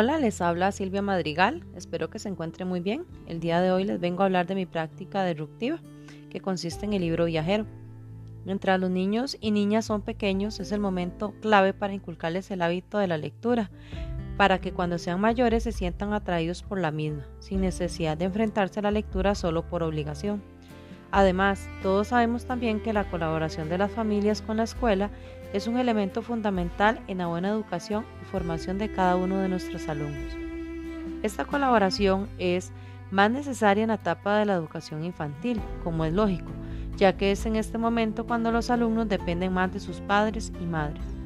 Hola, les habla Silvia Madrigal, espero que se encuentre muy bien. El día de hoy les vengo a hablar de mi práctica disruptiva, que consiste en el libro viajero. Mientras los niños y niñas son pequeños, es el momento clave para inculcarles el hábito de la lectura, para que cuando sean mayores se sientan atraídos por la misma, sin necesidad de enfrentarse a la lectura solo por obligación. Además, todos sabemos también que la colaboración de las familias con la escuela es un elemento fundamental en la buena educación y formación de cada uno de nuestros alumnos. Esta colaboración es más necesaria en la etapa de la educación infantil, como es lógico, ya que es en este momento cuando los alumnos dependen más de sus padres y madres.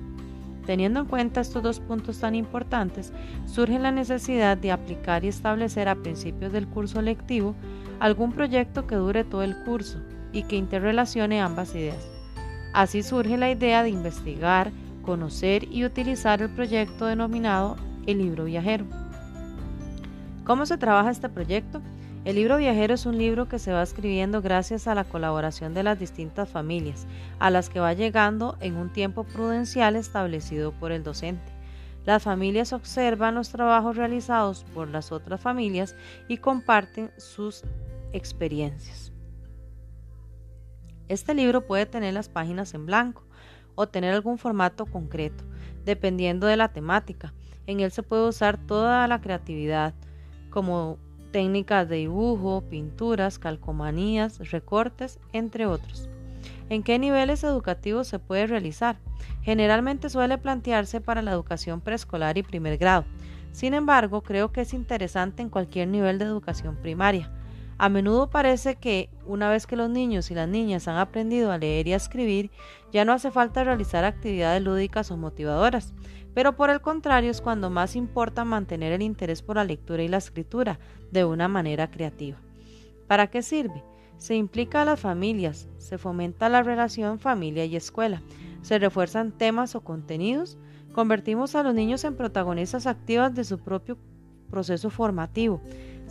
Teniendo en cuenta estos dos puntos tan importantes, surge la necesidad de aplicar y establecer a principios del curso lectivo algún proyecto que dure todo el curso y que interrelacione ambas ideas. Así surge la idea de investigar, conocer y utilizar el proyecto denominado el libro viajero. ¿Cómo se trabaja este proyecto? El libro viajero es un libro que se va escribiendo gracias a la colaboración de las distintas familias, a las que va llegando en un tiempo prudencial establecido por el docente. Las familias observan los trabajos realizados por las otras familias y comparten sus experiencias. Este libro puede tener las páginas en blanco o tener algún formato concreto, dependiendo de la temática. En él se puede usar toda la creatividad, como técnicas de dibujo, pinturas, calcomanías, recortes, entre otros. ¿En qué niveles educativos se puede realizar? Generalmente suele plantearse para la educación preescolar y primer grado. Sin embargo, creo que es interesante en cualquier nivel de educación primaria. A menudo parece que una vez que los niños y las niñas han aprendido a leer y a escribir, ya no hace falta realizar actividades lúdicas o motivadoras, pero por el contrario es cuando más importa mantener el interés por la lectura y la escritura de una manera creativa. ¿Para qué sirve? Se implica a las familias, se fomenta la relación familia y escuela, se refuerzan temas o contenidos, convertimos a los niños en protagonistas activas de su propio proceso formativo,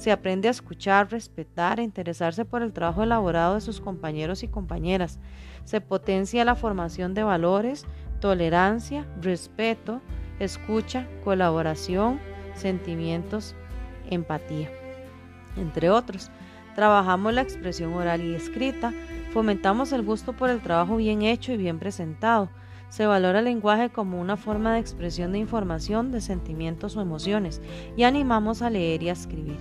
se aprende a escuchar, respetar e interesarse por el trabajo elaborado de sus compañeros y compañeras. Se potencia la formación de valores, tolerancia, respeto, escucha, colaboración, sentimientos, empatía, entre otros. Trabajamos la expresión oral y escrita, fomentamos el gusto por el trabajo bien hecho y bien presentado. Se valora el lenguaje como una forma de expresión de información, de sentimientos o emociones y animamos a leer y a escribir.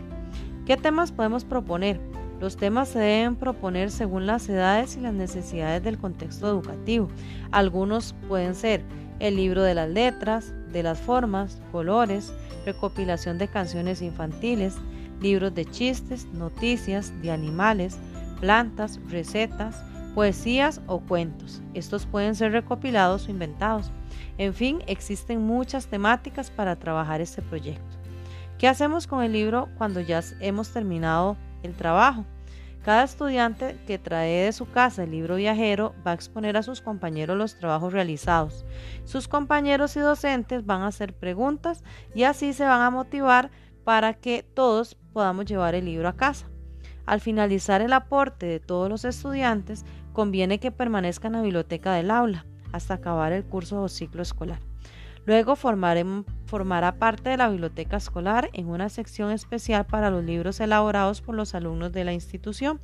¿Qué temas podemos proponer? Los temas se deben proponer según las edades y las necesidades del contexto educativo. Algunos pueden ser el libro de las letras, de las formas, colores, recopilación de canciones infantiles, libros de chistes, noticias, de animales, plantas, recetas, poesías o cuentos. Estos pueden ser recopilados o inventados. En fin, existen muchas temáticas para trabajar este proyecto. ¿Qué hacemos con el libro cuando ya hemos terminado el trabajo? Cada estudiante que trae de su casa el libro viajero va a exponer a sus compañeros los trabajos realizados. Sus compañeros y docentes van a hacer preguntas y así se van a motivar para que todos podamos llevar el libro a casa. Al finalizar el aporte de todos los estudiantes, conviene que permanezcan en la biblioteca del aula hasta acabar el curso o ciclo escolar. Luego formará parte de la biblioteca escolar en una sección especial para los libros elaborados por los alumnos de la institución.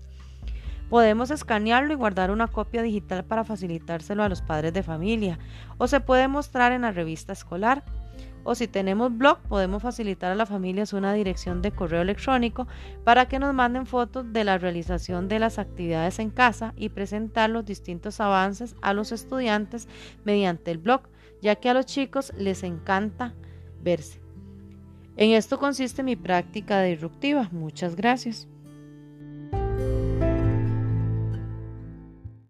Podemos escanearlo y guardar una copia digital para facilitárselo a los padres de familia o se puede mostrar en la revista escolar. O si tenemos blog, podemos facilitar a las familias una dirección de correo electrónico para que nos manden fotos de la realización de las actividades en casa y presentar los distintos avances a los estudiantes mediante el blog ya que a los chicos les encanta En esto consiste mi práctica disruptiva. Muchas gracias.